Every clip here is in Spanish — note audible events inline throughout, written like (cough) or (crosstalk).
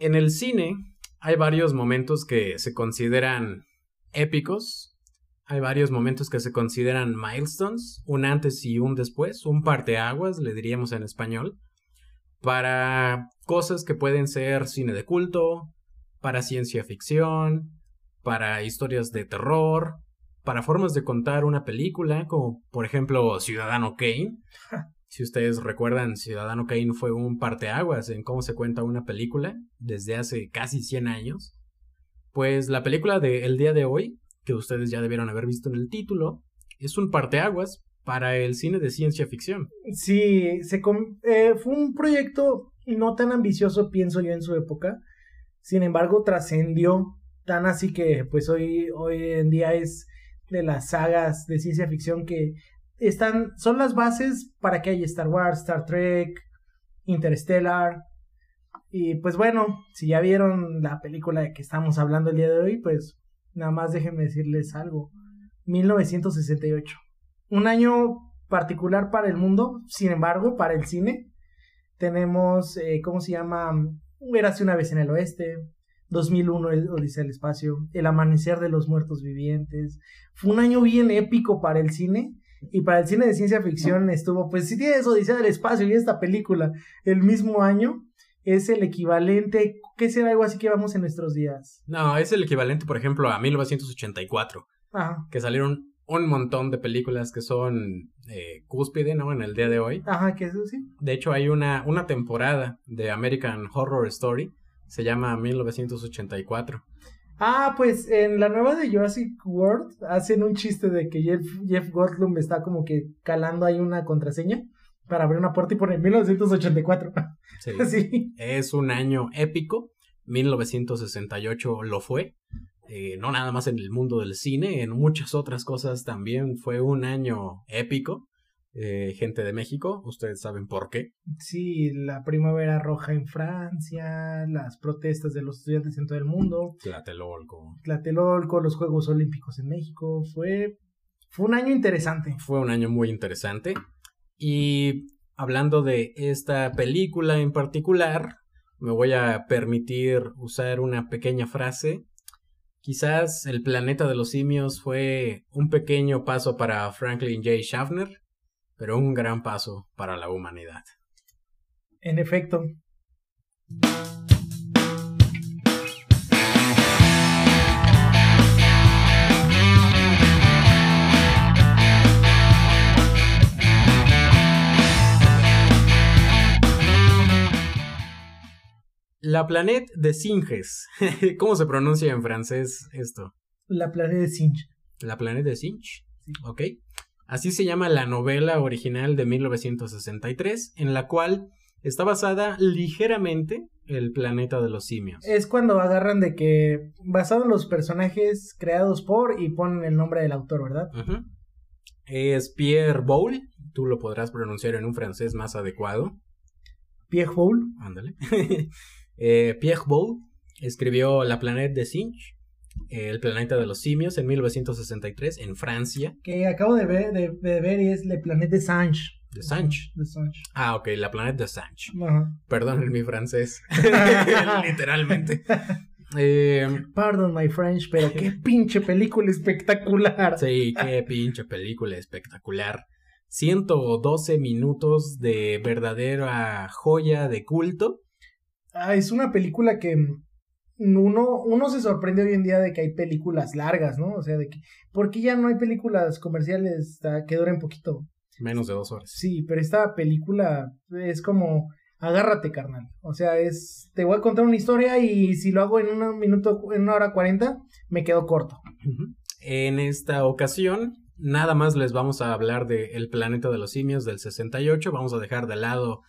En el cine hay varios momentos que se consideran épicos, hay varios momentos que se consideran milestones, un antes y un después, un parteaguas, le diríamos en español, para cosas que pueden ser cine de culto, para ciencia ficción, para historias de terror, para formas de contar una película, como por ejemplo Ciudadano Kane. Si ustedes recuerdan, Ciudadano Kane fue un parteaguas en cómo se cuenta una película desde hace casi 100 años. Pues la película de El día de hoy, que ustedes ya debieron haber visto en el título, es un parteaguas para el cine de ciencia ficción. Sí, se eh, fue un proyecto no tan ambicioso, pienso yo, en su época. Sin embargo, trascendió tan así que pues hoy, hoy en día es de las sagas de ciencia ficción que están, son las bases para que haya Star Wars, Star Trek, Interstellar. Y pues bueno, si ya vieron la película de que estamos hablando el día de hoy, pues nada más déjenme decirles algo. 1968. Un año particular para el mundo, sin embargo, para el cine. Tenemos, eh, ¿cómo se llama? Érase una vez en el oeste, 2001 el Odisea del Espacio, El Amanecer de los Muertos Vivientes. Fue un año bien épico para el cine y para el cine de ciencia ficción estuvo, pues si tienes Odisea del Espacio y esta película el mismo año, es el equivalente, ¿qué será algo así que vamos en nuestros días? No, es el equivalente, por ejemplo, a 1984, Ajá. que salieron un montón de películas que son eh, cúspide, ¿no? En el día de hoy. Ajá, que eso sí. De hecho, hay una, una temporada de American Horror Story se llama 1984. Ah, pues en la nueva de Jurassic World hacen un chiste de que Jeff, Jeff Goldblum está como que calando ahí una contraseña para abrir una puerta y pone 1984. Sí. (laughs) sí. Es un año épico. 1968 lo fue. Eh, no nada más en el mundo del cine, en muchas otras cosas también fue un año épico. Eh, gente de México, ustedes saben por qué. Sí, la primavera roja en Francia, las protestas de los estudiantes en todo el mundo. Tlatelolco. Tlatelolco, los Juegos Olímpicos en México. Fue, fue un año interesante. Fue un año muy interesante. Y hablando de esta película en particular, me voy a permitir usar una pequeña frase. Quizás el planeta de los simios fue un pequeño paso para Franklin J. Schaffner, pero un gran paso para la humanidad. En efecto. La planeta de Singes. (laughs) ¿Cómo se pronuncia en francés esto? La planeta de Singe. La planeta de Singe. Sí. Ok. Así se llama la novela original de 1963, en la cual está basada ligeramente el planeta de los simios. Es cuando agarran de que basado en los personajes creados por y ponen el nombre del autor, ¿verdad? Es Pierre Boulle, tú lo podrás pronunciar en un francés más adecuado. Pierre Boulle. Ándale. (laughs) Eh, Pierre Boulle escribió La planeta de Singe el planeta de los simios en 1963 en Francia. Que acabo de ver, de, ver y es Le Planète de Sanche. De Sanche. De Sanche. Ah, ok, la planeta de Sanche. Perdón en mi francés. (laughs) (laughs) Literalmente. Eh, Pardon my French, pero qué pinche película espectacular. Sí, qué pinche película espectacular. 112 minutos de verdadera joya de culto. Ah, es una película que uno, uno se sorprende hoy en día de que hay películas largas, ¿no? O sea, de que, ¿por qué ya no hay películas comerciales que duren poquito? Menos de dos horas. Sí, pero esta película es como, agárrate, carnal. O sea, es, te voy a contar una historia y si lo hago en un minuto, en una hora cuarenta, me quedo corto. En esta ocasión, nada más les vamos a hablar de El planeta de los simios del 68. Vamos a dejar de lado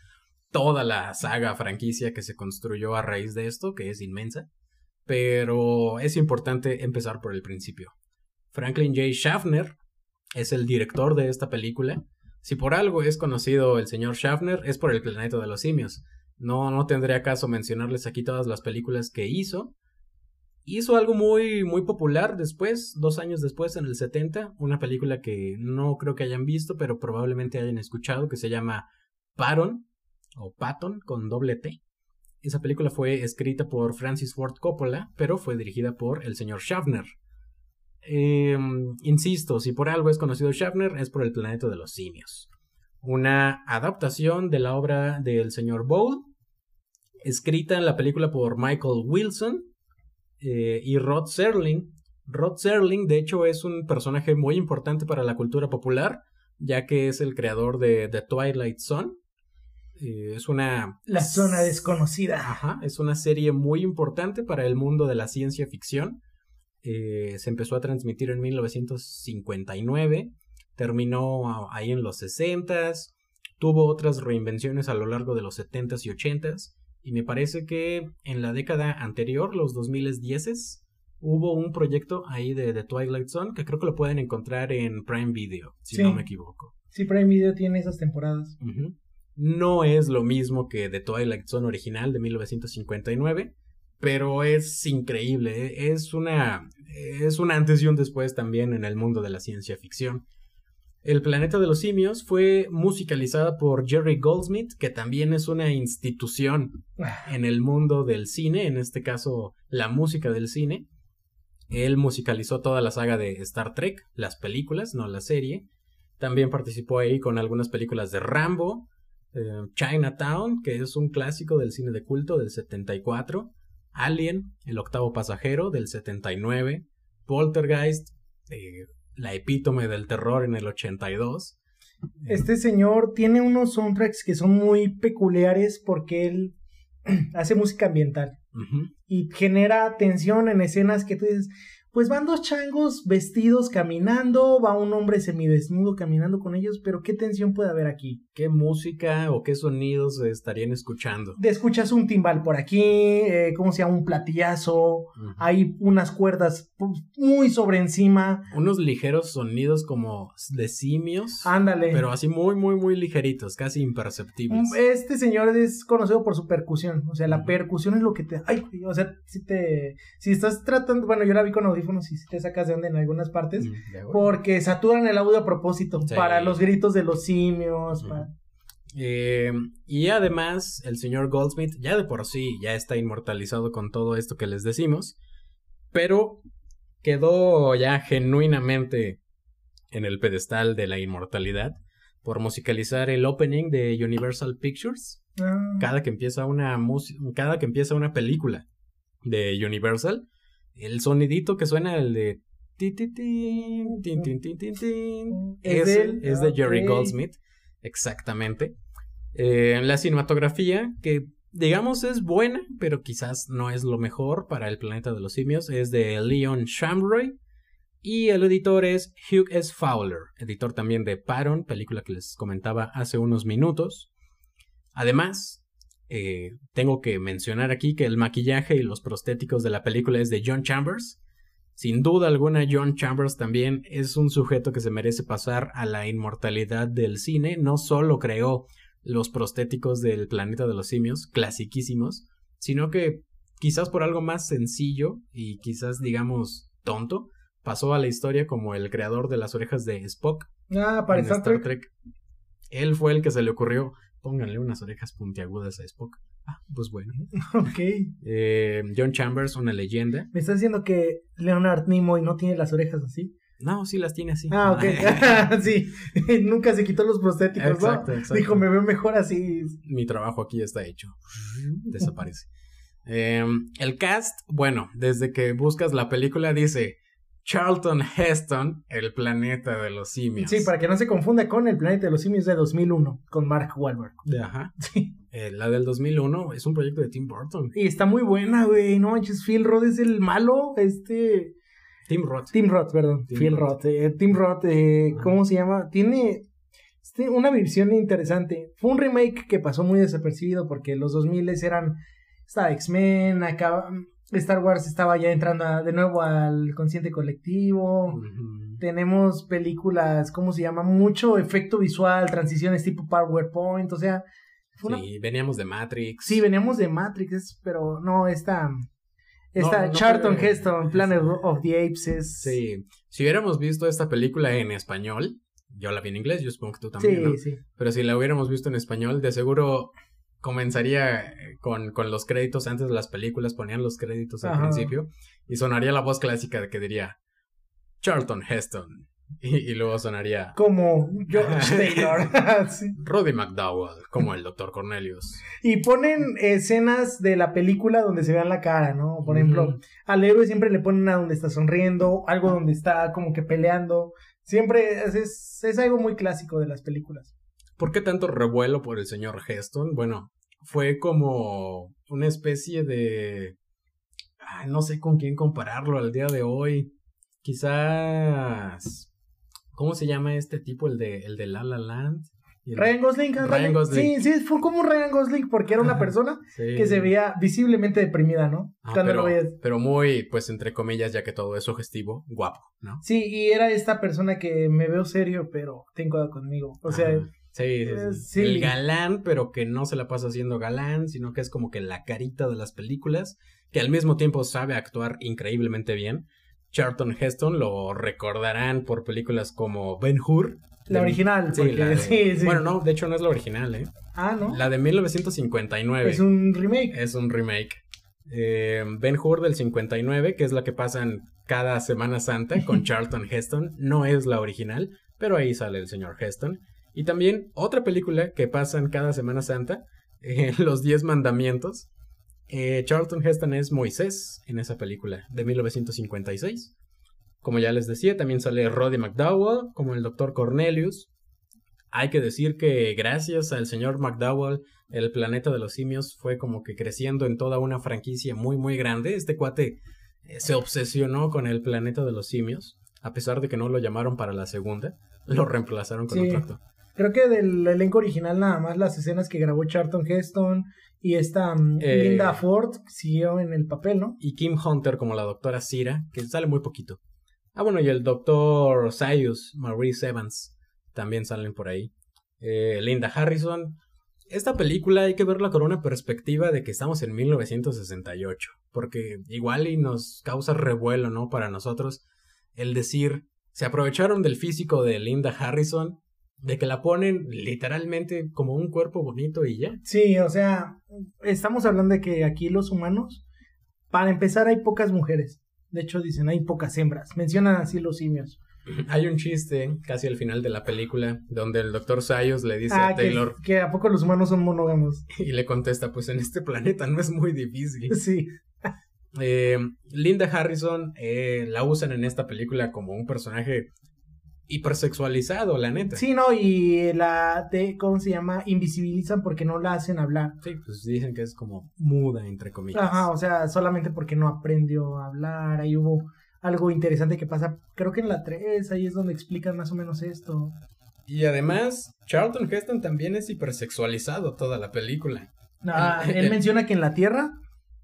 toda la saga franquicia que se construyó a raíz de esto, que es inmensa pero es importante empezar por el principio. Franklin J. Schaffner es el director de esta película. Si por algo es conocido el señor Schaffner, es por el planeta de los simios. No, no tendría caso mencionarles aquí todas las películas que hizo. Hizo algo muy, muy popular después, dos años después, en el 70, una película que no creo que hayan visto, pero probablemente hayan escuchado, que se llama Paron, o Patton, con doble T Esa película fue escrita por Francis Ford Coppola, pero fue dirigida por el señor Schaffner. Em, insisto, si por algo es conocido Schaffner, es por el planeta de los simios. Una adaptación de la obra del señor Bowl, escrita en la película por Michael Wilson eh, y Rod Serling. Rod Serling, de hecho, es un personaje muy importante para la cultura popular, ya que es el creador de The Twilight Zone. Eh, es una... La zona desconocida. Ajá, es una serie muy importante para el mundo de la ciencia ficción. Eh, se empezó a transmitir en 1959, terminó ahí en los 60 tuvo otras reinvenciones a lo largo de los 70s y 80s, y me parece que en la década anterior, los 2010s, hubo un proyecto ahí de The Twilight Zone que creo que lo pueden encontrar en Prime Video, si no me equivoco. Sí, Prime Video tiene esas temporadas. No es lo mismo que The Twilight Zone original de 1959, pero es increíble. ¿eh? Es una. Es un antes y un después también en el mundo de la ciencia ficción. El planeta de los simios fue musicalizada por Jerry Goldsmith, que también es una institución ah. en el mundo del cine, en este caso la música del cine. Él musicalizó toda la saga de Star Trek, las películas, no la serie. También participó ahí con algunas películas de Rambo, eh, Chinatown, que es un clásico del cine de culto del 74, Alien, El octavo pasajero del 79, Poltergeist, eh, la epítome del terror en el 82. Este señor tiene unos soundtracks que son muy peculiares porque él (clears throat) hace música ambiental y genera tensión en escenas que tú dices, pues van dos changos vestidos caminando, va un hombre semidesnudo caminando con ellos, pero ¿qué tensión puede haber aquí? ¿Qué música o qué sonidos estarían escuchando? De escuchas un timbal por aquí, eh, ¿cómo se llama? Un platillazo, hay unas cuerdas muy sobre encima. Unos ligeros sonidos como de simios. Ándale. Pero así muy, muy, muy ligeritos, casi imperceptibles. Mm, este señor es conocido por su percusión, o sea, la percusión es lo que te... Ay, o sea, si te... Si estás tratando, bueno, yo la vi con y si te sacas de onda en algunas partes, mm, porque saturan el audio a propósito para los gritos de los simios. Eh, y además, el señor Goldsmith ya de por sí ya está inmortalizado con todo esto que les decimos, pero quedó ya genuinamente en el pedestal de la inmortalidad por musicalizar el opening de Universal Pictures. Ah. Cada que empieza una cada que empieza una película de Universal, el sonidito que suena, el de... Es, es de Jerry Goldsmith, exactamente. Eh, la cinematografía, que digamos es buena, pero quizás no es lo mejor para el planeta de los simios, es de Leon Shamroy. Y el editor es Hugh S. Fowler, editor también de Paron, película que les comentaba hace unos minutos. Además, eh, tengo que mencionar aquí que el maquillaje y los prostéticos de la película es de John Chambers. Sin duda alguna, John Chambers también es un sujeto que se merece pasar a la inmortalidad del cine. No solo creó los prostéticos del planeta de los simios, clasiquísimos, sino que quizás por algo más sencillo y quizás digamos tonto, pasó a la historia como el creador de las orejas de Spock. Ah, para Star, Trek. Él fue el que se le ocurrió pónganle unas orejas puntiagudas a Spock. Ah, pues bueno. (laughs) Ok. Eh, John Chambers, una leyenda. ¿Me estás diciendo que Leonard Nimoy no tiene las orejas así? No, sí las tiene así. Ah, ok. (laughs) sí. (laughs) Nunca se quitó los prostéticos, exacto, Exacto. Dijo, me veo mejor así. Mi trabajo aquí está hecho. Desaparece. Em, el cast, bueno, desde que buscas la película dice Charlton Heston, El planeta de los simios. Sí, para que no se confunda con El planeta de los simios de 2001, con Mark Wahlberg. Ajá. Sí. Eh, la del 2001 es un proyecto de Tim Burton. Y está muy buena, güey. No manches, Phil Roth es el malo, este... Tim Roth. Tim Roth, perdón. Phil Roth. Eh, Tim Roth, eh, ¿cómo se llama? Tiene este, una versión interesante. Fue un remake que pasó muy desapercibido porque los 2000 eran... Estaba X-Men, acá Star Wars estaba ya entrando de nuevo al consciente colectivo. Tenemos películas, ¿cómo se llama? Mucho efecto visual, transiciones tipo PowerPoint, o sea... Sí, veníamos de Matrix. Sí, veníamos de Matrix, pero no, esta... Esta Charlton Heston, Planet of the Apes es... Sí, si hubiéramos visto esta película en español, yo la vi en inglés, yo supongo que tú también, sí, Sí. Pero si la hubiéramos visto en español, de seguro comenzaría eh, con, con los créditos antes de las películas, ponían los créditos al Ajá. principio y sonaría la voz clásica de que diría Charlton Heston (laughs) y, y luego sonaría Como George. (laughs) Taylor. (laughs) Sí. Roddy McDowell como el Dr. Cornelius. Y ponen escenas de la película donde se vean la cara, ¿no? Por ejemplo, al héroe siempre le ponen a donde está sonriendo, algo donde está como que peleando. Siempre es, es, es algo muy clásico de las películas. ¿Por qué tanto revuelo por el señor Heston? Bueno, fue como una especie de... ay, no sé con quién compararlo al día de hoy. Quizás... ¿Cómo se llama este tipo? El de, el de La La Land. El- Ryan Gosling. Ryan Gosling. Sí, sí, fue como un Ryan Gosling porque era una persona Sí. que se veía visiblemente deprimida, ¿no? Ah, Cuando pero, lo veías. pero muy, pues entre comillas, ya que todo es sugestivo, guapo, ¿no? Sí, y era esta persona que me veo serio, pero ten cuidado conmigo. O sea. Sí, sí, sí. eh, sí. El galán, pero que no se la pasa haciendo galán, sino que es como que la carita de las películas, que al mismo tiempo sabe actuar increíblemente bien. Charlton Heston lo recordarán por películas como Ben Hur. la de- original. Sí, porque- la de- sí, sí. Bueno, no, de hecho no es la original, ¿eh? Ah, ¿no? La de 1959. Es un remake. Es un remake. Eh, ben Hur del 59, que es la que pasan cada Semana Santa con (laughs) Charlton Heston, no es la original, pero ahí sale el señor Heston. Y también otra película que pasan cada Semana Santa, eh, (laughs) Los Diez Mandamientos. Eh, Charlton Heston es Moisés en esa película de 1956. Como ya les decía, también sale Roddy McDowell como el Dr. Cornelius. Hay que decir que gracias al señor McDowell, el planeta de los simios fue como que creciendo en toda una franquicia muy muy grande. Este cuate eh, se obsesionó con el planeta de los simios, a pesar de que no lo llamaron para la segunda, lo reemplazaron con Sí. otro actor. Creo que del elenco original nada más las escenas que grabó Charlton Heston y esta mm, Eh. Linda Ford siguió en el papel, ¿no? Y Kim Hunter como la doctora Cira, que sale muy poquito. Ah, bueno, y el doctor Sayus, Maurice Evans, también salen por ahí. Eh, Linda Harrison. Esta película hay que verla con una perspectiva de que estamos en 1968, porque igual y nos causa revuelo, ¿no? Para nosotros el decir, se aprovecharon del físico de Linda Harrison, de que la ponen literalmente como un cuerpo bonito y ya. Sí, o sea, estamos hablando de que aquí los humanos, para empezar, hay pocas mujeres. De hecho, dicen, hay pocas hembras. Mencionan así los simios. Hay un chiste casi al final de la película donde el doctor Sayos le dice Ah, a que, Taylor que a poco los humanos son monógamos. (laughs) y le contesta, pues en este planeta no es muy difícil. (laughs) Sí, Eh, Linda Harrison eh, la usan en esta película como un personaje hipersexualizado, la neta. sí, no, y la de, ¿cómo se llama? Invisibilizan porque no la hacen hablar. Sí, pues dicen que es como muda, entre comillas. Ajá, o sea, solamente porque no aprendió a hablar. Ahí hubo algo interesante que pasa, creo que en la 3, ahí es donde explican más o menos esto. Y además, Charlton Heston también es hipersexualizado toda la película. Ah, él menciona que en la Tierra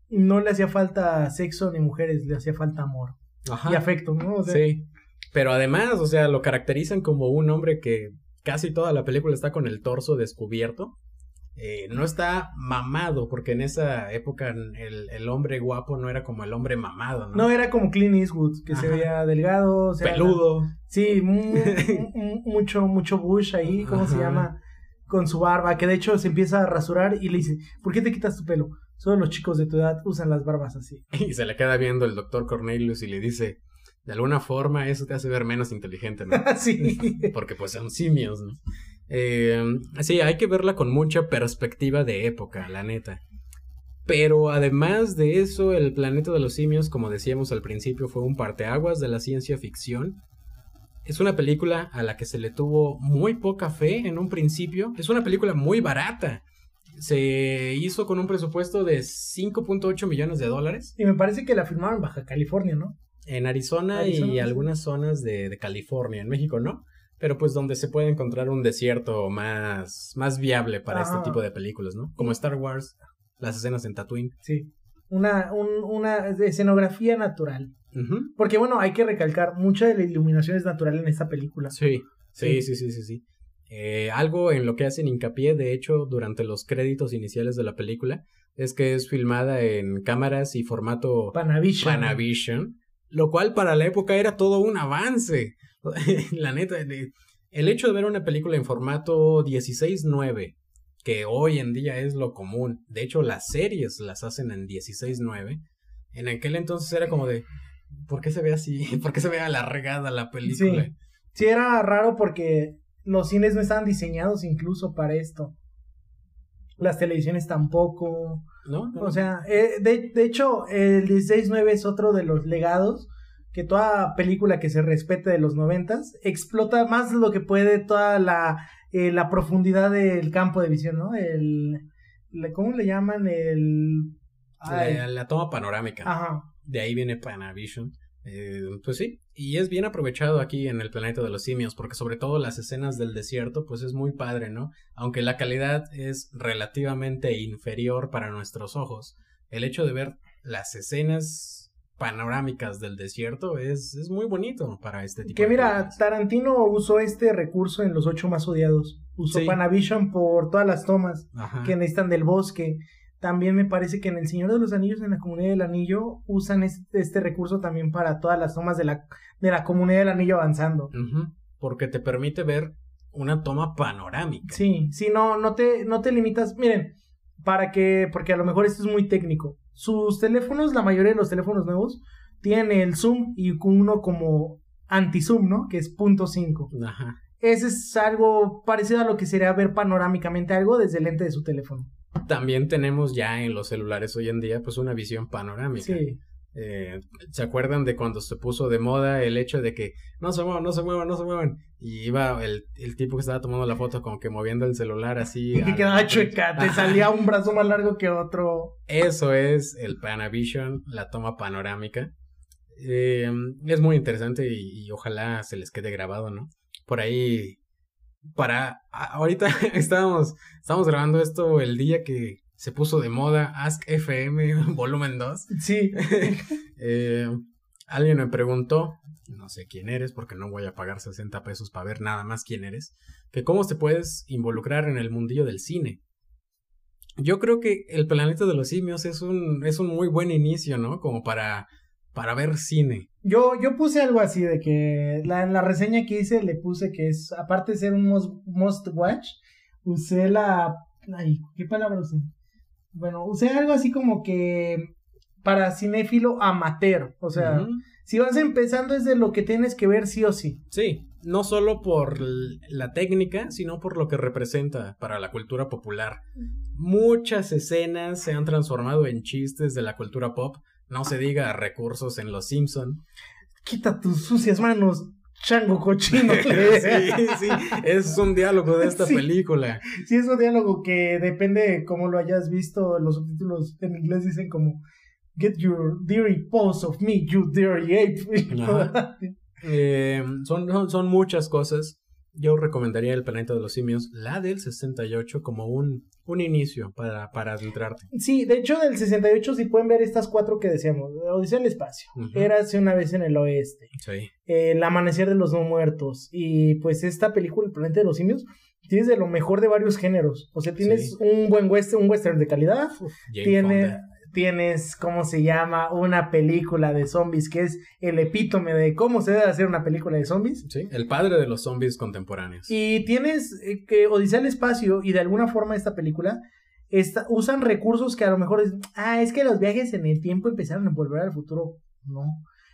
no le hacía falta sexo ni mujeres, le hacía falta amor Ajá. y afecto, ¿no? O sea, Sí. Pero además, o sea, lo caracterizan como un hombre que casi toda la película está con el torso descubierto. Eh, no está mamado, porque en esa época el, el hombre guapo no era como el hombre mamado, ¿no? No era como Clint Eastwood, que se veía delgado, o sea, Peludo. Sí, mu- mu- (laughs) mucho, mucho Bush ahí, ¿cómo se llama? Con su barba, que de hecho se empieza a rasurar y le dice, ¿por qué te quitas tu pelo? Solo los chicos de tu edad usan las barbas así. (laughs) Y se le queda viendo el doctor Cornelius y le dice, de alguna forma eso te hace ver menos inteligente, ¿no? (laughs) sí. (laughs) Porque pues son simios, ¿no? Eh, sí, hay que verla con mucha perspectiva de época, la neta. Pero además de eso, el planeta de los simios, como decíamos al principio, fue un parteaguas de la ciencia ficción. Es una película a la que se le tuvo muy poca fe en un principio. Es una película muy barata. Se hizo con un presupuesto de 5.8 millones de dólares Y me parece que la filmaron en Baja California, ¿no? En Arizona, Arizona, y algunas zonas de, de California, en México no, pero pues donde se puede encontrar un desierto más, más viable para este tipo de películas, ¿no? Como Star Wars, las escenas en Tatooine. Sí. Una, un- una escenografía natural. Porque bueno, hay que recalcar, mucha de la iluminación es natural en esta película. Sí, sí, Sí. sí, sí, sí, sí. Eh, algo en lo que hacen hincapié, de hecho, durante los créditos iniciales de la película, es que es filmada en cámaras y formato Panavision. Panavision, lo cual para la época era todo un avance. (laughs) la neta, el hecho de ver una película en formato 16:9 que hoy en día es lo común. De hecho, las series las hacen en 16.9. En aquel entonces era como de, ¿por qué se ve así? (laughs) ¿Por qué se ve alargada la película? Sí. sí, era raro porque los cines no estaban diseñados incluso para esto. Las televisiones tampoco. ¿No? O sea, eh, de, de hecho, el 16.9 es otro de los legados que toda película que se respete de los noventas explota más lo que puede toda la, eh, la profundidad del campo de visión, ¿no? El, ¿cómo le llaman? El... La, la, toma panorámica. Ajá. De ahí viene Panavision. Eh, pues sí, y es bien aprovechado aquí en el planeta de los simios, porque sobre todo las escenas del desierto, pues es muy padre, ¿no? Aunque la calidad es relativamente inferior para nuestros ojos, el hecho de ver las escenas panorámicas del desierto es, es muy bonito para este tipo que de mira, películas. Tarantino usó este recurso en Los Ocho Más Odiados. Usó Sí. Panavision por todas las tomas Ajá. que necesitan del bosque. También me parece que en El Señor de los Anillos, en la Comunidad del Anillo, usan este, este recurso también para todas las tomas de la, de la Comunidad del Anillo avanzando. Porque te permite ver una toma panorámica. Sí, sí, no, no te, no te limitas. Miren, para que, porque a lo mejor esto es muy técnico. Sus teléfonos, la mayoría de los teléfonos nuevos, tienen el zoom y uno como anti-zoom, ¿no? Que es punto .5. Ajá. Ese es algo parecido a lo que sería ver panorámicamente algo desde el lente de su teléfono. También tenemos ya en los celulares hoy en día, pues una visión panorámica. Sí. Eh, ¿Se acuerdan de cuando se puso de moda el hecho de que no se muevan, no se muevan, no se muevan? Y iba el, el tipo que estaba tomando la foto como que moviendo el celular así. (laughs) Y que quedaba chueca, te salía un brazo más largo que otro. Eso es el Panavision, la toma panorámica. Eh, es muy interesante y, y ojalá se les quede grabado, ¿no? Por ahí, para... ahorita (laughs) estábamos, estábamos grabando esto el día que se puso de moda Ask FM (laughs) volumen 2. Sí. (laughs) Eh, alguien me preguntó, no sé quién eres porque no voy a pagar 60 pesos para ver nada más quién eres, que cómo te puedes involucrar en el mundillo del cine. Yo creo que el planeta de los simios es un, es un muy buen inicio, ¿no? Como para, para ver cine. Yo, yo puse algo así de que la, en la reseña que hice le puse que es, aparte de ser un must, must watch, usé la... Ay, ¿qué palabra usé? Bueno, usé algo así como que para cinéfilo amateur. O sea, si vas empezando es de lo que tienes que ver sí o sí. Sí, no solo por la técnica, sino por lo que representa para la cultura popular. Muchas escenas se han transformado en chistes de la cultura pop, no se diga recursos en Los Simpson. Quita tus sucias manos, chango cochino. (laughs) sí, sí, es un diálogo de esta Sí. película. Sí, es un diálogo que depende de cómo lo hayas visto. Los subtítulos en inglés dicen como Get your dirty paws of me, you dirty ape. (laughs) Eh, son, son, son muchas cosas. Yo recomendaría El Planeta de los Simios, la del 68, como un, un inicio para, para adentrarte. Sí, de hecho, del 68, si pueden ver estas cuatro que decíamos: Odisea del Espacio, Ujú. Érase una vez en el oeste, Sí. eh, El Amanecer de los No Muertos, y pues esta película, El Planeta de los Simios, tienes de lo mejor de varios géneros. O sea, tienes Sí. un buen western, un western de calidad, Jane tiene, Fonda. Tienes, ¿cómo se llama? Una película de zombies que es el epítome de cómo se debe hacer una película de zombies. Sí, el padre de los zombies contemporáneos. Y tienes eh, que Odisea del Espacio y de alguna forma esta película usan recursos que a lo mejor es, ah, es que los viajes en el tiempo empezaron a volver al futuro. No.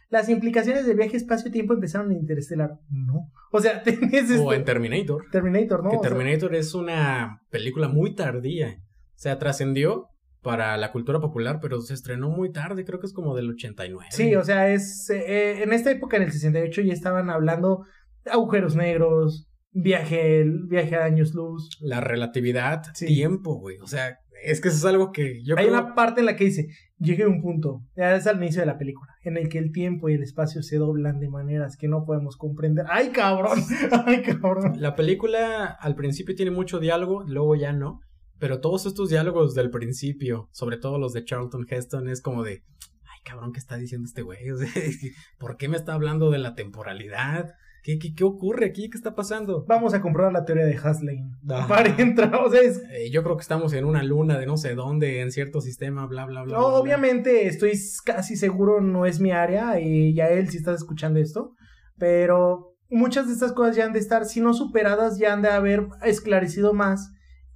Las implicaciones del viaje espacio-tiempo empezaron en Interestelar. No. O sea, (laughs) tienes. O en Terminator. Terminator, ¿no? que O sea, Terminator es una película muy tardía. O sea, trascendió para la cultura popular, pero se estrenó muy tarde, creo que es como del 89. Sí, o sea, es eh, en esta época, en el 68, ya estaban hablando de agujeros negros, viaje, viaje a años luz. La relatividad, Sí. tiempo, güey. O sea, es que eso es algo que yo Hay creo... una parte en la que dice, llegué a un punto, ya es al inicio de la película, en el que el tiempo y el espacio se doblan de maneras que no podemos comprender. ¡Ay, cabrón! (laughs) ¡Ay, cabrón! La película al principio tiene mucho diálogo, luego ya no. Pero todos estos diálogos del principio, sobre todo los de Charlton Heston, es como de, ay cabrón, ¿qué está diciendo este güey? (laughs) O sea, ¿por qué me está hablando de la temporalidad? ¿Qué, qué, qué ocurre aquí? ¿Qué está pasando? Vamos a comprobar la teoría de Haslane. Para entrar, o sea, es... Eh, yo creo que estamos en una luna de no sé dónde, en cierto sistema, bla, bla, bla. bla, bla. Obviamente estoy casi seguro no es mi área y ya él si estás escuchando esto, pero muchas de estas cosas ya han de estar, si no superadas, ya han de haber esclarecido más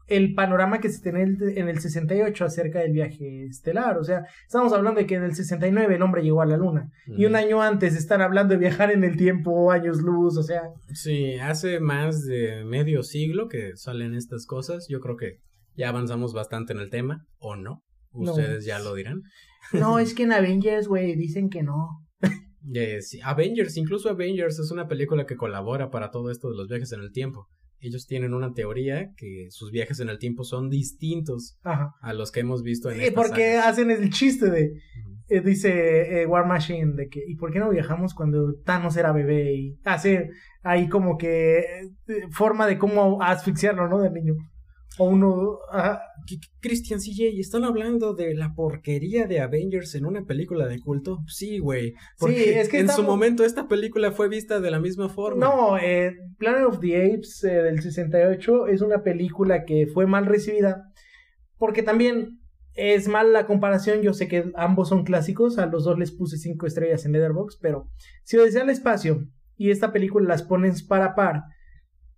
el panorama que se tiene en el 68 acerca del viaje estelar. O sea, estamos hablando de que en el 69 el hombre llegó a la luna. Y un año antes están hablando de viajar en el tiempo, años luz, o sea. Sí, hace más de medio siglo que salen estas cosas. Yo creo que ya avanzamos bastante en el tema, ¿o no? Ustedes ya lo dirán. No, (laughs) es que en Avengers, güey, dicen que no. Avengers, incluso Avengers es una película que colabora para todo esto de los viajes en el tiempo ellos tienen una teoría que sus viajes en el tiempo son distintos a los que hemos visto en Y porque hacen el chiste de, eh, dice eh, War Machine, de que, ¿y por qué no viajamos cuando Thanos era bebé? Y hace ahí como que eh, forma de cómo asfixiarlo, ¿no? Del niño. O uno. Christian CJ, ¿están hablando de la porquería de Avengers en una película de culto? Sí, güey. sí, es que en su momento esta película fue vista de la misma forma. No, eh, Planet of the Apes eh, del 68 es una película que fue mal recibida. Porque también es mal la comparación. Yo sé que ambos son clásicos. A los dos les puse cinco estrellas en Letterboxd. Pero si desea el espacio y esta película las pones para par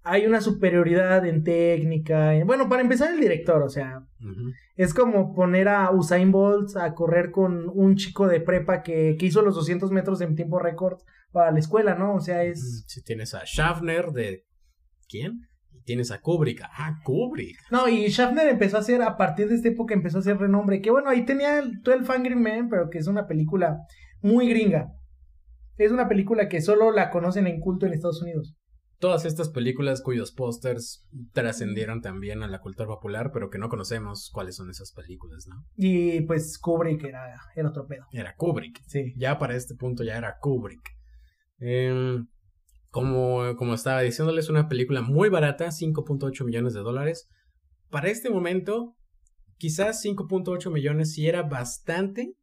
hay una superioridad en técnica. bueno, para empezar, el director, o sea, es como poner a Usain Bolt a correr con un chico de prepa que, que hizo los 200 metros en tiempo récord para la escuela, ¿no? O sea, es. Si tienes a Schaffner de. ¿Quién? Y tienes a Kubrick. Ah, Kubrick. No, y Schaffner empezó a hacer, a partir de esta época, empezó a hacer renombre. Que bueno, ahí tenía todo el Fangry Man, pero que es una película muy gringa. Es una película que solo la conocen en culto en Estados Unidos todas estas películas cuyos pósters trascendieron también a la cultura popular, pero que no conocemos cuáles son esas películas, ¿no? Y pues Kubrick era, era otro pedo. Era Kubrick. Sí. Ya para este punto ya era Kubrick. Em, como, como estaba diciéndole, es una película muy barata, 5.8 millones de dólares. Para este momento, quizás 5.8 millones sí era bastante,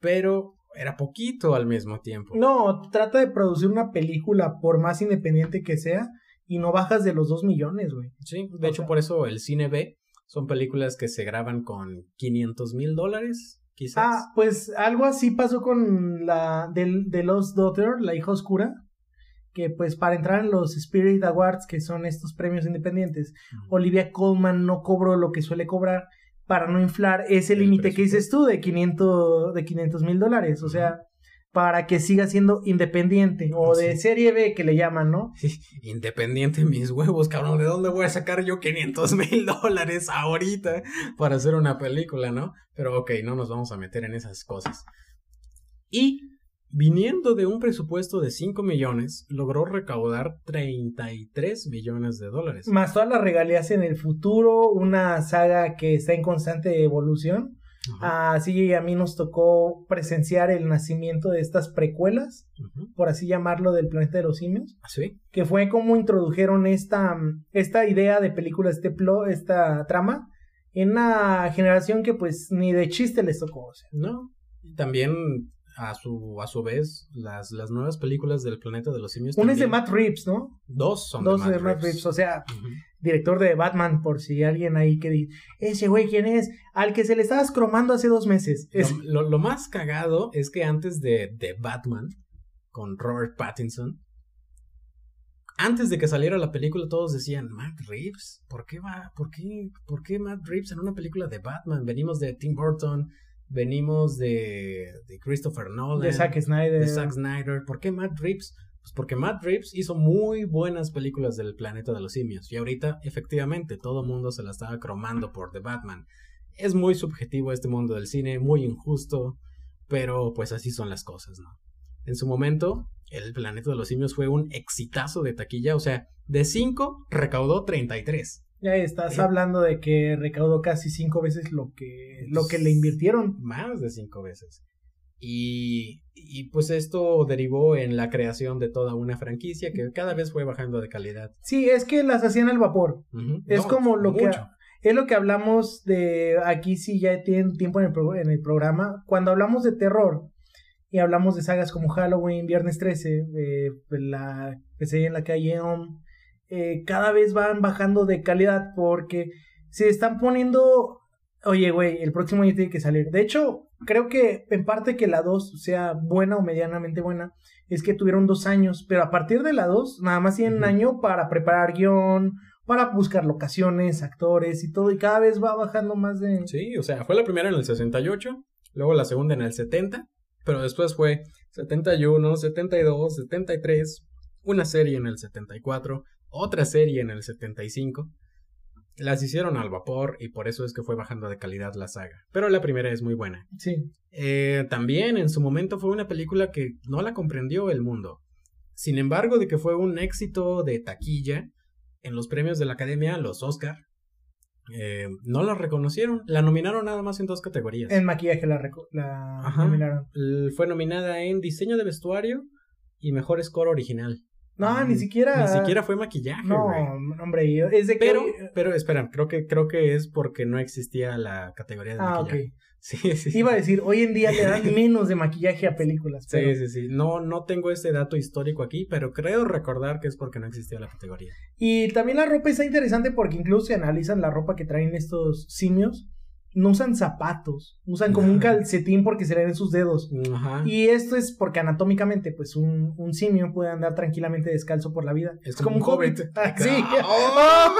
pero era poquito al mismo tiempo. No, trata de producir una película por más independiente que sea y no bajas de los dos millones, güey. Sí, de hecho por eso el cine B son películas que se graban con 500 mil dólares, quizás. Ah, pues algo así pasó con la de, de Lost Daughter, la hija oscura, que pues para entrar en los Spirit Awards, que son estos premios independientes, Olivia Colman no cobró lo que suele cobrar para no inflar ese límite que dices tú de 500 de mil dólares, o sea, para que siga siendo independiente o de serie B que le llaman, ¿no? (laughs) Independiente mis huevos, cabrón, ¿de dónde voy a sacar yo 500 mil dólares ahorita para hacer una película, no? Pero ok, no nos vamos a meter en esas cosas. Y Viniendo de un presupuesto de 5 millones, logró recaudar 33 millones de dólares. Más todas las regalías en el futuro, una saga que está en constante evolución. Así a mí nos tocó presenciar el nacimiento de estas precuelas, por así llamarlo, del planeta de los simios. ¿Ah, ¿Sí? Que fue como introdujeron esta, esta idea de película, este plot, esta trama, en una generación que pues ni de chiste les tocó. No. También a su, a su vez, las, las nuevas películas del planeta de los simios. Una es de Matt Reeves, ¿no? Dos son Dos de Matt, Reeves. O sea, director de Batman, por si alguien ahí que dice, ese güey, ¿quién es? Al que se le estabas cromando hace dos meses. Lo, lo, más cagado es que antes de, de Batman, con Robert Pattinson, antes de que saliera la película todos decían, Matt Reeves, ¿por qué va? ¿Por qué? ¿Por qué Matt Reeves en una película de Batman? Venimos de Tim Burton, venimos de, de Christopher Nolan, de Zack Snyder. De Zack Snyder. ¿Por qué Matt Reeves? Pues porque Matt Reeves hizo muy buenas películas del planeta de los simios. Y ahorita, efectivamente, todo mundo se la estaba cromando por The Batman. Es muy subjetivo este mundo del cine, muy injusto, pero pues así son las cosas, ¿no? En su momento, el planeta de los simios fue un exitazo de taquilla, o sea, de 5 recaudó 33. Ya estás hablando de que recaudó casi cinco veces lo que, lo que le invirtieron. Más de cinco veces. Y, y, pues esto derivó en la creación de toda una franquicia que cada vez fue bajando de calidad. Sí, es que las hacían al vapor. Es como lo que es lo que hablamos de aquí sí ya tienen tiempo en el, en el programa. Cuando hablamos de terror y hablamos de sagas como Halloween, Viernes 13, eh, la que en la calle Om, eh, cada vez van bajando de calidad porque se están poniendo, oye, güey, el próximo año tiene que salir. De hecho, creo que en parte que la 2 sea buena o medianamente buena, es que tuvieron dos años, pero a partir de la 2, nada más tienen un año para preparar guion, para buscar locaciones, actores y todo, y cada vez va bajando más de... Sí, o sea, fue la primera en el 68, luego la segunda en el 70, pero después fue 71, 72, 73, una serie en el 74, otra serie en el 75. Las hicieron al vapor y por eso es que fue bajando de calidad la saga. Pero la primera es muy buena. Sí. Eh, también en su momento fue una película que no la comprendió el mundo. Sin embargo, de que fue un éxito de taquilla en los premios de la Academia, los Oscar, eh, no la reconocieron. La nominaron nada más en dos categorías. En maquillaje la, la nominaron. Fue nominada en diseño de vestuario y mejor score original. No, ni siquiera. Ni siquiera fue maquillaje. No, hombre, es de que. Pero, pero espera, creo que, creo que es porque no existía la categoría de ah, maquillaje. (laughs) Sí, sí, Iba a decir, hoy en día le dan (laughs) menos de maquillaje a películas. Sí, sí, sí. No, no tengo ese dato histórico aquí, pero creo recordar que es porque no existía la categoría. Y también la ropa está interesante porque incluso se analizan la ropa que traen estos simios no usan zapatos, usan como un calcetín porque se le ven sus dedos. Y esto es porque anatómicamente, pues un, un, simio puede andar tranquilamente descalzo por la vida. Es, como, un hobbit. Ah, sí. Oh.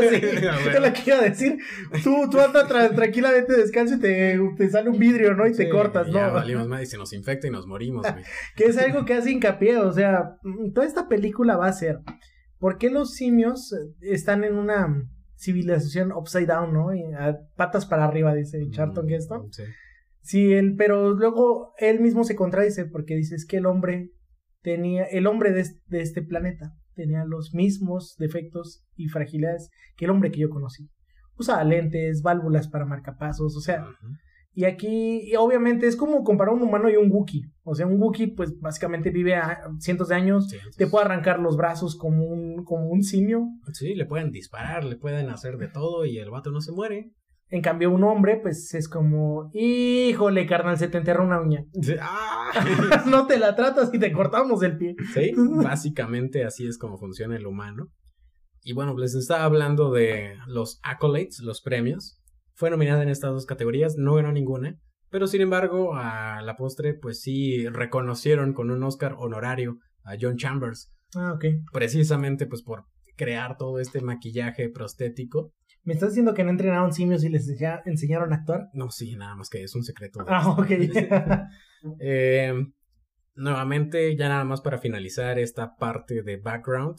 (laughs) sí. (laughs) Te lo quiero decir. Tú, tú andas tranquilamente descalzo y te, te, sale un vidrio, ¿no? Y te cortas, ¿no? valimos más y se nos infecta y nos morimos, (laughs) que es algo que hace hincapié, o sea, toda esta película va a ser. ¿Por qué los simios están en una civilización upside down, ¿no? Y patas para arriba, dice Charlton Heston. Sí. sí, él, pero luego él mismo se contradice porque dice es que el hombre tenía, el hombre de, este planeta tenía los mismos defectos y fragilidades que el hombre que yo conocí. Usaba lentes, válvulas para marcapasos, o sea, y aquí, obviamente, es como comparar un humano y un Wookiee. O sea, un Wookiee, pues básicamente vive a cientos de años, te puede arrancar los brazos como un, como un simio. Sí, le pueden disparar, le pueden hacer de todo y el vato no se muere. En cambio, un hombre, pues es como, híjole, carnal, se te enterra una uña. (laughs) ¡Ah! (laughs) no te la tratas y te cortamos el pie. Sí, (laughs) básicamente así es como funciona el humano. Y bueno, les estaba hablando de los accolades, los premios. Fue nominada en estas dos categorías, no ganó ninguna, pero sin embargo, a la postre, pues sí reconocieron con un Oscar honorario a John Chambers. Ah, ok. Precisamente, pues por crear todo este maquillaje prostético. ¿Me estás diciendo que no entrenaron simios y les enseñaron a actuar? No, sí, nada más que es un secreto. Ah, (laughs) ok. eh, nuevamente, ya nada más para finalizar esta parte de background,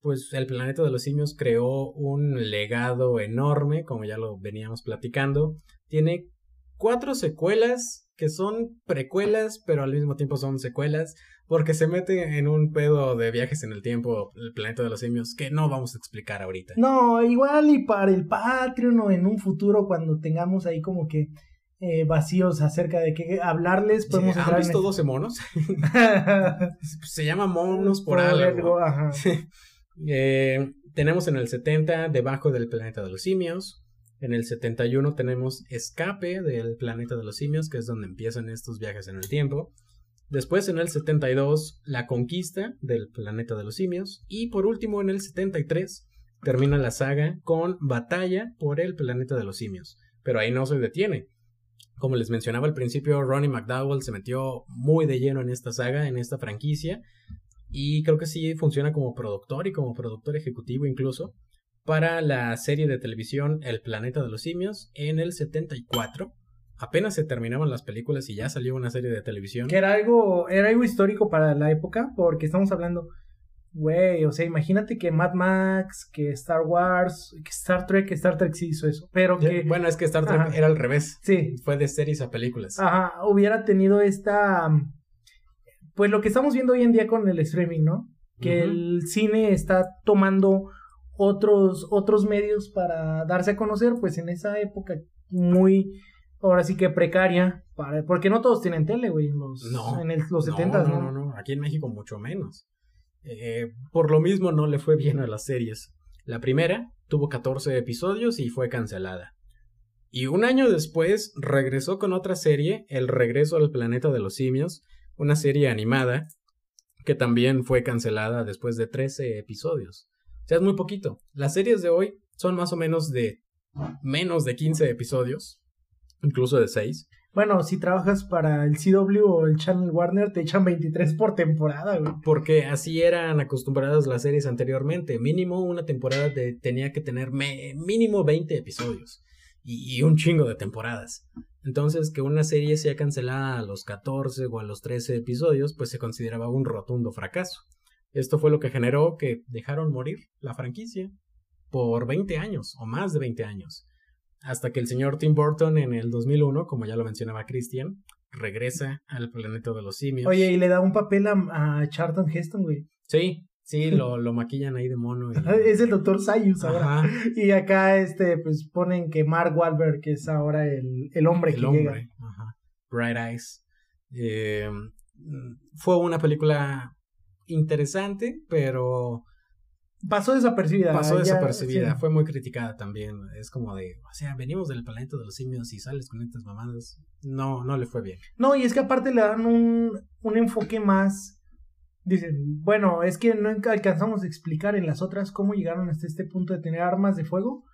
pues el planeta de los simios creó un legado enorme, como ya lo veníamos platicando. Tiene cuatro secuelas que son precuelas, pero al mismo tiempo son secuelas, porque se mete en un pedo de viajes en el tiempo, el planeta de los simios, que no vamos a explicar ahorita. No, igual y para el Patreon o en un futuro cuando tengamos ahí como que eh, vacíos acerca de qué hablarles. Podemos ¿Han visto 12 monos? (laughs) se llama monos por, algo. Ajá. Eh, tenemos en el 70 Debajo del planeta de los simios. En el 71 tenemos Escape del planeta de los simios, que es donde empiezan estos viajes en el tiempo. Después en el 72 La conquista del planeta de los simios. Y por último en el 73 termina la saga con Batalla por el planeta de los simios. Pero ahí no se detiene. Como les mencionaba al principio, Ronnie McDowell se metió muy de lleno en esta saga, en esta franquicia, y creo que sí funciona como productor y como productor ejecutivo incluso para la serie de televisión El planeta de los simios en el 74. Apenas se terminaban las películas y ya salió una serie de televisión. Que era algo, era algo histórico para la época, porque estamos hablando, güey, o sea, imagínate que Mad Max, que Star Wars, que Star Trek, que Star Trek sí hizo eso, pero que... Bueno, es que Star Trek era al revés. Sí. Fue de series a películas. Ajá, hubiera tenido esta pues lo que estamos viendo hoy en día con el streaming, ¿no? Que el cine está tomando otros, otros medios para darse a conocer, pues en esa época muy, ahora sí que precaria, para, porque no todos tienen tele, güey, en los, no, en los 70 no, no, no, aquí en México mucho menos. Eh, por lo mismo no le fue bien a las series. La primera tuvo 14 episodios y fue cancelada. Y un año después regresó con otra serie, El regreso al planeta de los simios, una serie animada que también fue cancelada después de 13 episodios. O sea, es muy poquito. Las series de hoy son más o menos de menos de 15 episodios, incluso de 6. Bueno, si trabajas para el CW o el Channel Warner, te echan 23 por temporada, güey. Porque así eran acostumbradas las series anteriormente. Mínimo una temporada tenía que tener mínimo 20 episodios. Y, y, un chingo de temporadas. Entonces, que una serie sea cancelada a los 14 o a los 13 episodios, pues se consideraba un rotundo fracaso. Esto fue lo que generó que dejaron morir la franquicia por 20 años o más de 20 años. Hasta que el señor Tim Burton en el 2001, como ya lo mencionaba Christian, regresa al planeta de los simios. Oye, y le da un papel a, Charlton Heston, güey. Sí, sí, (laughs) lo, lo maquillan ahí de mono. es el doctor Sayus ahora. Y acá, este, pues ponen que Mark Wahlberg, que es ahora el, el hombre el que hombre. llega. Ajá. Bright Eyes. Eh, fue una película interesante, pero pasó desapercibida. Pasó desapercibida, fue muy criticada también. Es como de, o sea, venimos del planeta de los simios y sales con estas mamadas. No, no le fue bien. No, y es que aparte le dan un, un enfoque más. Dicen, bueno, es que no alcanzamos a explicar en las otras cómo llegaron hasta este punto de tener armas de fuego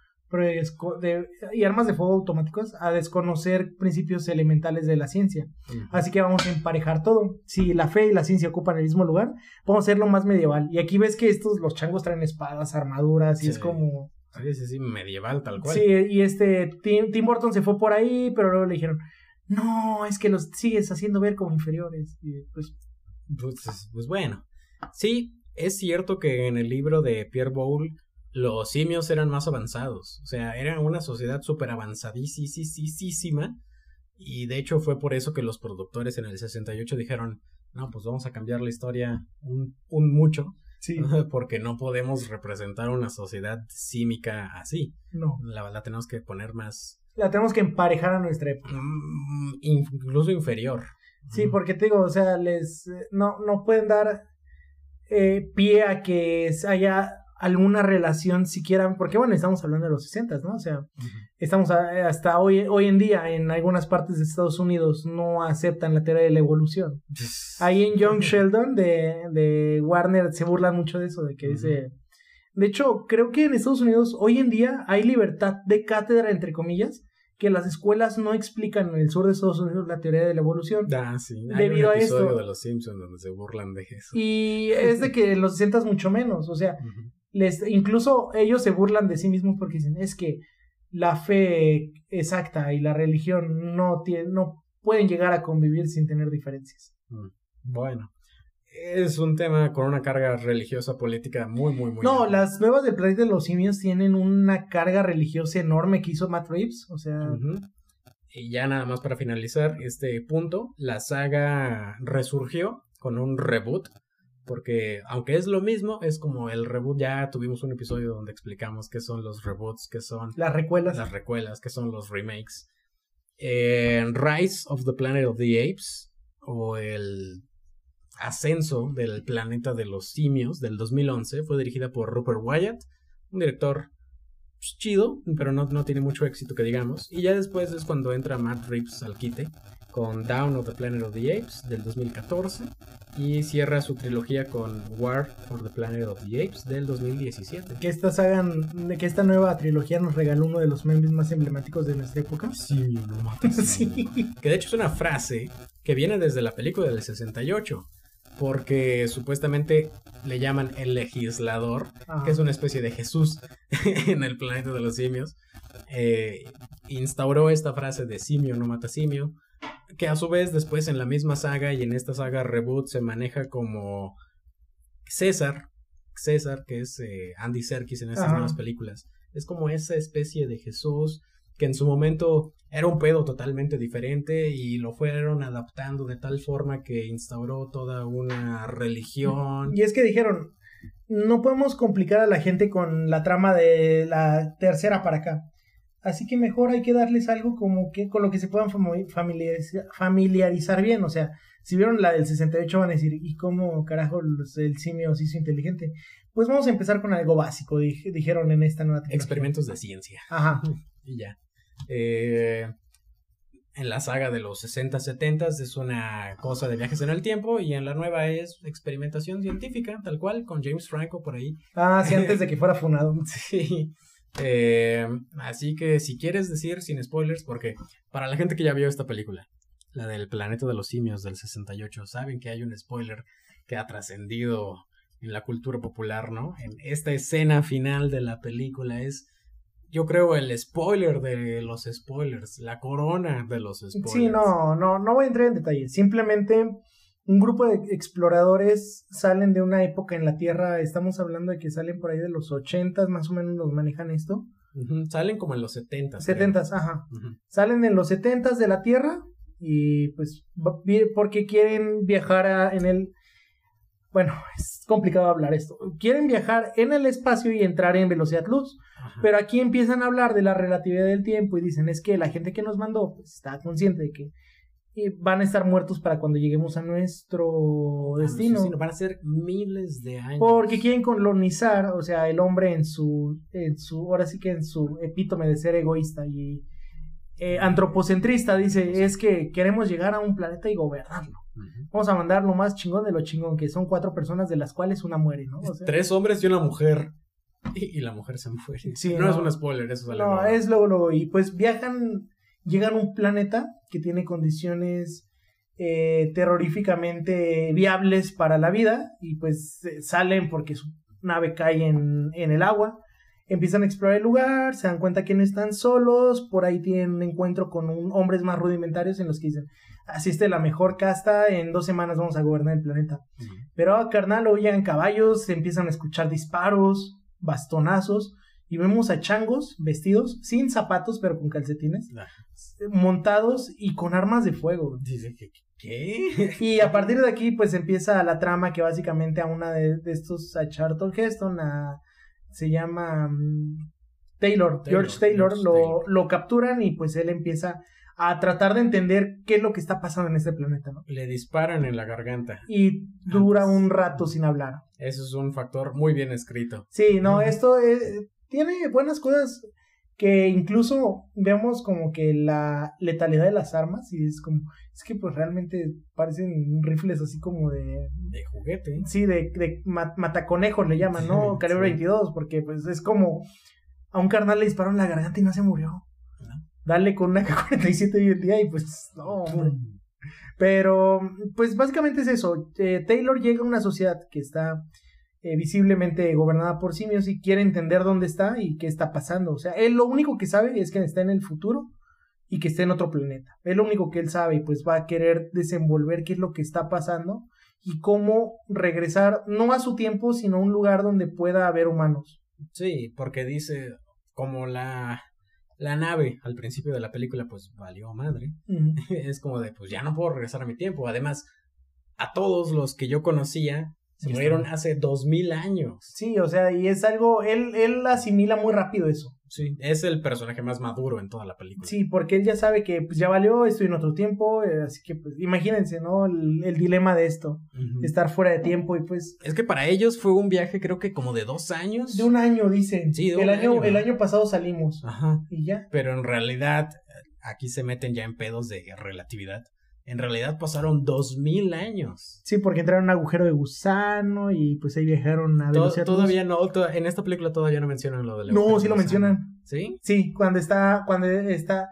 y armas de fuego automáticos a desconocer principios elementales de la ciencia. Así que vamos a emparejar todo. Si la fe y la ciencia ocupan el mismo lugar, vamos a hacerlo más medieval. Y aquí ves que estos, los changos traen espadas, armaduras, y es como... Sí, sí, sí, medieval tal cual. Sí, y este Tim, Tim, Burton se fue por ahí, pero luego le dijeron, no, es que los sigues haciendo ver como inferiores. Y pues... Pues, pues bueno, sí, es cierto que en el libro de Pierre Boulle los simios eran más avanzados. O sea, eran una sociedad súper avanzadísima. Y de hecho fue por eso que los productores en el 68 dijeron, no, pues vamos a cambiar la historia un, un mucho. Sí. (laughs) Porque no podemos representar una sociedad símica así. No. La, la, tenemos que poner más. La tenemos que emparejar a nuestra época. Mm, incluso inferior. Sí, porque te digo, o sea, les no, no pueden dar eh, pie a que haya alguna relación siquiera, porque bueno, estamos hablando de los 60, ¿no? O sea, estamos hasta hoy, hoy en día en algunas partes de Estados Unidos no aceptan la teoría de la evolución. Ahí en Young (laughs) Sheldon de, de Warner se burlan mucho de eso, de que dice... De hecho, creo que en Estados Unidos hoy en día hay libertad de cátedra, entre comillas, que las escuelas no explican en el sur de Estados Unidos la teoría de la evolución. Ah, sí. Hay debido un episodio a esto. de los Simpsons donde se burlan de eso. Y es de que los 60 mucho menos. O sea, incluso ellos se burlan de sí mismos porque dicen, es que la fe exacta y la religión no, no pueden llegar a convivir sin tener diferencias. Mm, bueno, es un tema con una carga religiosa política muy, muy, muy. No, las nuevas del planeta de los simios tienen una carga religiosa enorme que hizo Matt Reeves, o sea. Y ya nada más para finalizar este punto, la saga resurgió con un reboot porque aunque es lo mismo, es como el reboot, ya tuvimos un episodio donde explicamos qué son los reboots, qué son las recuelas, las recuelas, qué son los remakes. Rise of the Planet of the Apes o el ascenso del planeta de los simios del 2011 fue dirigida por Rupert Wyatt, un director pues, chido, pero no, no tiene mucho éxito que digamos. Y ya después es cuando entra Matt Reeves al quite con Down of the Planet of the Apes del 2014 y cierra su trilogía con War for the Planet of the Apes del 2017. Que esta saga, que esta nueva trilogía nos regaló uno de los memes más emblemáticos de nuestra época. Sí, no mames. (laughs) sí. Que de hecho es una frase que viene desde la película del 68 porque supuestamente le llaman el legislador, que es una especie de Jesús (laughs) en el planeta de los simios. Eh, instauró esta frase de simio no mata simio, que a su vez después en la misma saga y en esta saga reboot se maneja como César, César, que es eh, Andy Serkis en estas nuevas películas. Es como esa especie de Jesús que en su momento era un pedo totalmente diferente y lo fueron adaptando de tal forma que instauró toda una religión. Y es que dijeron, no podemos complicar a la gente con la trama de la tercera para acá. Así que mejor hay que darles algo como que con lo que se puedan familiarizar, bien. O sea, si vieron la del 68 van a decir, ¿y cómo carajo el simio se hizo inteligente? Pues vamos a empezar con algo básico, dijeron en esta nueva Experimentos de ciencia. Ajá. Y ya. Eh, en la saga de los 60, 70 es una cosa de viajes en el tiempo y en la nueva es experimentación científica, tal cual, con James Franco por ahí. Ah, sí, antes de que fuera funado. (laughs) sí. Eh, así que si quieres decir sin spoilers, porque para la gente que ya vio esta película, la del planeta de los simios del 68, saben que hay un spoiler que ha trascendido en la cultura popular, ¿no? En esta escena final de la película es, yo creo, el spoiler de los spoilers, la corona de los spoilers. Sí, no, no, no voy a entrar en detalles. Simplemente un grupo de exploradores salen de una época en la Tierra, estamos hablando de que salen por ahí de los 80 más o menos nos manejan esto. Salen como en los 70 70 ajá. Salen en los 70 de la Tierra y pues porque quieren viajar en el bueno, es complicado hablar esto. Quieren viajar en el espacio y entrar en velocidad luz. Pero aquí empiezan a hablar de la relatividad del tiempo y dicen es que la gente que nos mandó pues, está consciente de que van a estar muertos para cuando lleguemos a nuestro destino. van a ser miles de años. Porque quieren colonizar, o sea, el hombre en su, en su, ahora sí que en su epítome de ser egoísta y eh, antropocentrista, dice, es que queremos llegar a un planeta y gobernarlo. Vamos a mandar lo más chingón de lo chingón, que son cuatro personas de las cuales una muere, ¿no? Tres hombres y una mujer. Y, la mujer se muere. no, es un spoiler, eso es No, es luego, luego. Y pues viajan, llegan a un planeta que tiene condiciones eh, terroríficamente viables para la vida. Y pues salen porque su nave cae en, en el agua empiezan a explorar el lugar, se dan cuenta que no están solos, por ahí tienen un encuentro con un, hombres más rudimentarios en los que dicen, asiste la mejor casta, en dos semanas vamos a gobernar el planeta. Pero a carnal oyen caballos, se empiezan a escuchar disparos, bastonazos, y vemos a changos vestidos, sin zapatos, pero con calcetines, montados y con armas de fuego. Dice que... ¿Qué? Y a partir de aquí, pues empieza la trama que básicamente a una de, estos, a Charlton Heston, a se llama mm, Taylor, George Taylor, lo, lo capturan y pues él empieza a tratar de entender qué es lo que está pasando en este planeta, ¿no? Le disparan en la garganta. Y dura un rato sin hablar. Eso es un factor muy bien escrito. Sí, no, esto tiene buenas cosas que incluso vemos como que la letalidad de las armas y es como es que pues realmente parecen rifles así como de de juguete. sí de, de mataconejos le llaman no calibre 22 porque pues es como a un carnal le disparó en la garganta y no se murió. Dale con una (laughs) K-47 hoy en día y pues no pero pues básicamente es eso. Eh, Taylor llega a una sociedad que está eh, visiblemente gobernada por simios y quiere entender dónde está y qué está pasando. O sea, él lo único que sabe es que está en el futuro y que está en otro planeta. Es lo único que él sabe y pues va a querer desenvolver qué es lo que está pasando y cómo regresar no a su tiempo, sino a un lugar donde pueda haber humanos. Sí, porque dice como la la nave al principio de la película pues valió madre. (laughs) es como de pues ya no puedo regresar a mi tiempo. Además, a todos los que yo conocía se murieron hace dos mil años. Sí, o sea, y es algo, él, él asimila muy rápido eso. Sí, es el personaje más maduro en toda la película. Sí, porque él ya sabe que pues ya valió, estoy en otro tiempo, eh, así que pues imagínense, ¿no? El, dilema de esto, estar fuera de tiempo y pues... Es que para ellos fue un viaje creo que como de dos años. De un año, dicen. Sí, de el año, El año pasado salimos. Ajá. Y ya. Pero en realidad aquí se meten ya en pedos de relatividad en realidad pasaron dos mil años. Sí, porque entraron en un agujero de gusano y pues ahí viajaron a velocidad. todavía no, en esta película todavía no mencionan lo del No, sí lo mencionan. ¿Sí? Sí, cuando está, cuando está,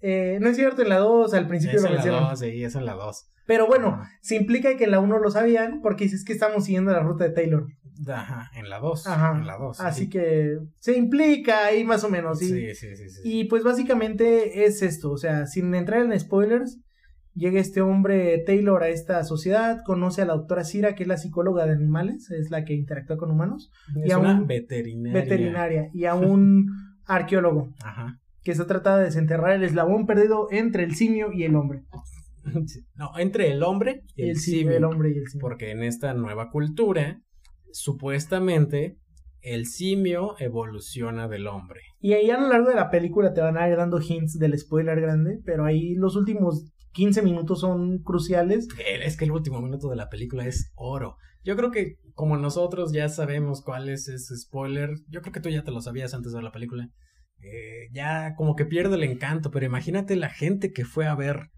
eh, no es cierto, en la 2 al principio lo mencionan. Es en la 2, sí, es en la 2. Pero bueno, se implica que en la 1 lo sabían porque dices que estamos siguiendo la ruta de Taylor. Ajá, en la 2. Ajá. En la 2. Así que se implica ahí más o menos, ¿sí? Sí, sí, sí, sí. Y pues básicamente es esto, o sea, sin entrar en spoilers, Llega este hombre Taylor a esta sociedad, conoce a la doctora Cira, que es la psicóloga de animales, es la que interactúa con humanos. y a una un, veterinaria. Veterinaria. Y a (laughs) un arqueólogo. Ajá. Que se trata de desenterrar el eslabón perdido entre el simio y el hombre. No, entre el hombre y el, simio. El hombre y el simio. Porque en esta nueva cultura, supuestamente, el simio evoluciona del hombre. Y ahí a lo largo de la película te van a ir dando hints del spoiler grande, pero ahí los últimos 15 minutos son cruciales. Es que el último minuto de la película es oro. Yo creo que como nosotros ya sabemos cuál es ese spoiler, yo creo que tú ya te lo sabías antes de ver la película. Eh, ya como que pierde el encanto, pero imagínate la gente que fue a ver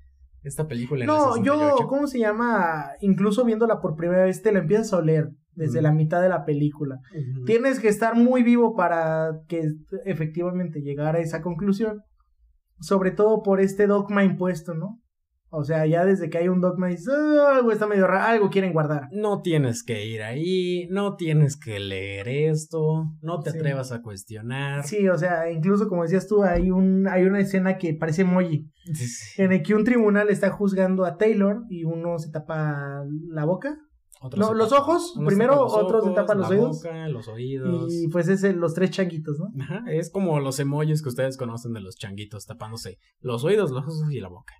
esta película. En no, yo, ¿cómo se llama? Incluso viéndola por primera vez te la empiezas a oler. desde la mitad de la película. Tienes que estar muy vivo para que efectivamente llegar a esa conclusión. Sobre todo por este dogma impuesto, ¿no? O sea, ya desde que hay un dogma dices, "Ah, algo está medio raro, algo quieren guardar. No tienes que ir ahí, no tienes que leer esto, no te Sí. atrevas a cuestionar. Sí, o sea, incluso como decías tú, hay un hay una escena que parece emoji, en el que un tribunal está juzgando a Taylor y uno se tapa la boca Otros No, los ojos, primero, los otros se tapan los la oídos. boca, los oídos. y pues es el- los tres changuitos, ¿no? Ajá, es como los emojis que ustedes conocen de los changuitos tapándose los oídos, los ojos y la boca.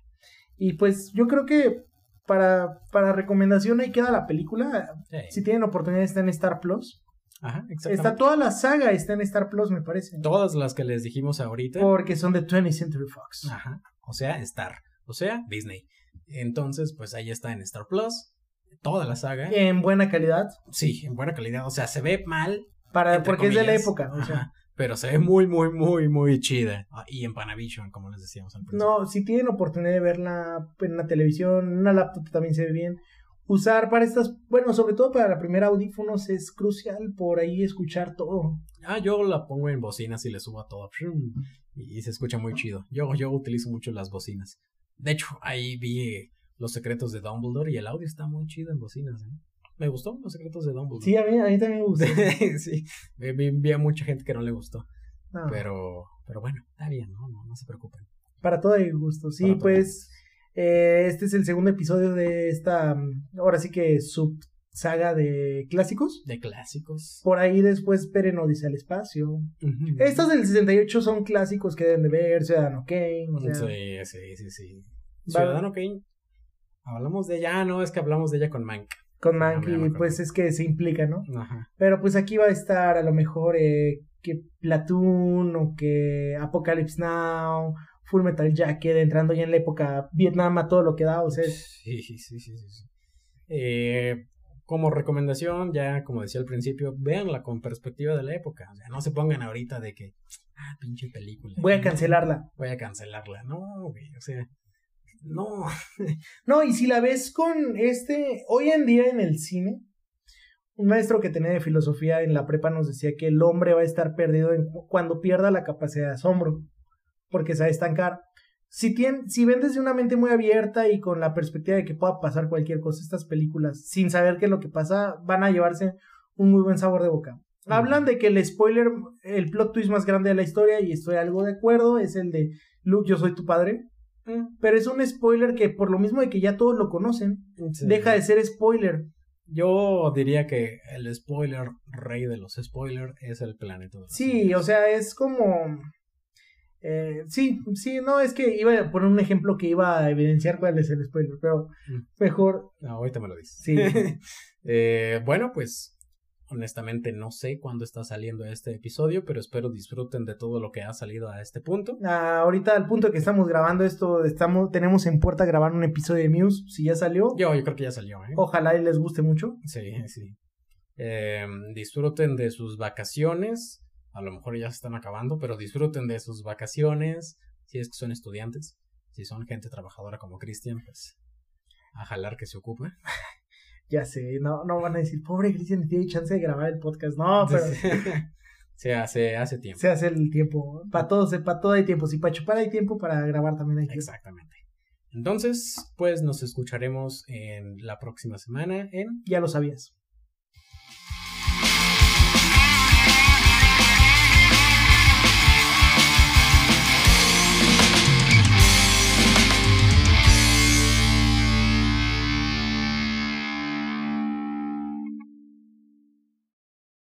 Y pues yo creo que para, para recomendación ahí queda la película. Sí. Si tienen oportunidad está en Star Plus. Ajá. Está toda la saga está en Star Plus, me parece. Todas las que les dijimos ahorita. Porque son de 20th Century Fox. Ajá. O sea, Star. O sea, Disney. Entonces, pues ahí está en Star Plus. Toda la saga. En buena calidad. Sí, en buena calidad. O sea, se ve mal. Para, porque es de la época. O sea. Pero se ve muy, muy, muy, muy chida. Ah, Y en Panavision, como les decíamos al principio. no, si tienen oportunidad de verla en una televisión, en una laptop también se ve bien. Usar para estas, bueno, sobre todo para la primera audífonos es crucial por ahí escuchar todo. Ah, yo la pongo en bocinas y le subo a todo. Y se escucha muy chido. Yo, yo utilizo mucho las bocinas. De hecho, ahí vi Los secretos de Dumbledore y el audio está muy chido en bocinas. ¿eh? Me gustó Los secretos de Dumbledore. Sí, a mí, a mí también me gusta. (laughs) sí, vi, a mucha gente que no le gustó. No, Pero, pero bueno, está bien, ¿no? No, no se preocupen. Para todo hay gusto. Sí, Para pues eh, este es el segundo episodio de esta, ahora sí que sub saga de clásicos. De clásicos. Por ahí después esperen Odisea al espacio. Ujú. Estos del 68 son clásicos que deben de ver, Ciudadano Kane, o sea, Sí, sí, sí, sí. Ciudadano Kane. Hablamos de ella, ah, no, es que hablamos de ella con Mank. Con Ah, Mank ya me y acuerdo. pues es que se implica, ¿no? Ajá. Pero pues aquí va a estar a lo mejor eh, que Platoon o que Apocalypse Now, Full Metal Jacket, entrando ya en la época Vietnam a todo lo que da, o sea, Sí, sí, sí, sí, sí. Eh, como recomendación, ya como decía al principio, véanla con perspectiva de la época. O sea, no se pongan ahorita de que, ah, pinche película. voy a cancelarla. Voy a cancelarla. No, güey, o sea, no. (laughs) No, y si la ves con este, hoy en día en el cine, un maestro que tenía de filosofía en la prepa nos decía que el hombre va a estar perdido en- cuando pierda la capacidad de asombro, porque se va a estancar. Si, tien- si ven desde una mente muy abierta y con la perspectiva de que pueda pasar cualquier cosa, estas películas, sin saber qué es lo que pasa, van a llevarse un muy buen sabor de boca. Hablan de que el spoiler, el plot twist más grande de la historia, y estoy algo de acuerdo, es el de Luke, yo soy tu padre. Pero es un spoiler que por lo mismo de que ya todos lo conocen, Sí. deja de ser spoiler. Yo diría que el spoiler rey de los spoilers es el planeta. de los Sí, o sea, es como... eh, sí, sí, no, es que iba a poner un ejemplo que iba a evidenciar cuál es el spoiler, pero Mm. mejor... No, ahorita me lo dices. Sí. (laughs) Eh, bueno, pues honestamente no sé cuándo está saliendo este episodio, pero espero disfruten de todo lo que ha salido a este punto. Ah, ahorita al punto que estamos grabando esto, estamos, tenemos en puerta grabar un episodio de Muse, si ya salió, Yo, yo creo que ya salió, ¿eh? ojalá y les guste mucho. Sí, sí. Eh, disfruten de sus vacaciones. A lo mejor ya se están acabando, pero disfruten de sus vacaciones. Si es que son estudiantes, si son gente trabajadora como Cristian, pues a jalar que se ocupe. (laughs) Ya sé, no, no van a decir, pobre Cristian, tiene chance de grabar el podcast. No, pero (laughs) se hace, hace tiempo. se hace el tiempo. Para todo, para todo hay tiempo. Si para chupar hay tiempo, para grabar también hay tiempo. Exactamente. Entonces, pues nos escucharemos en la próxima semana en Ya lo sabías.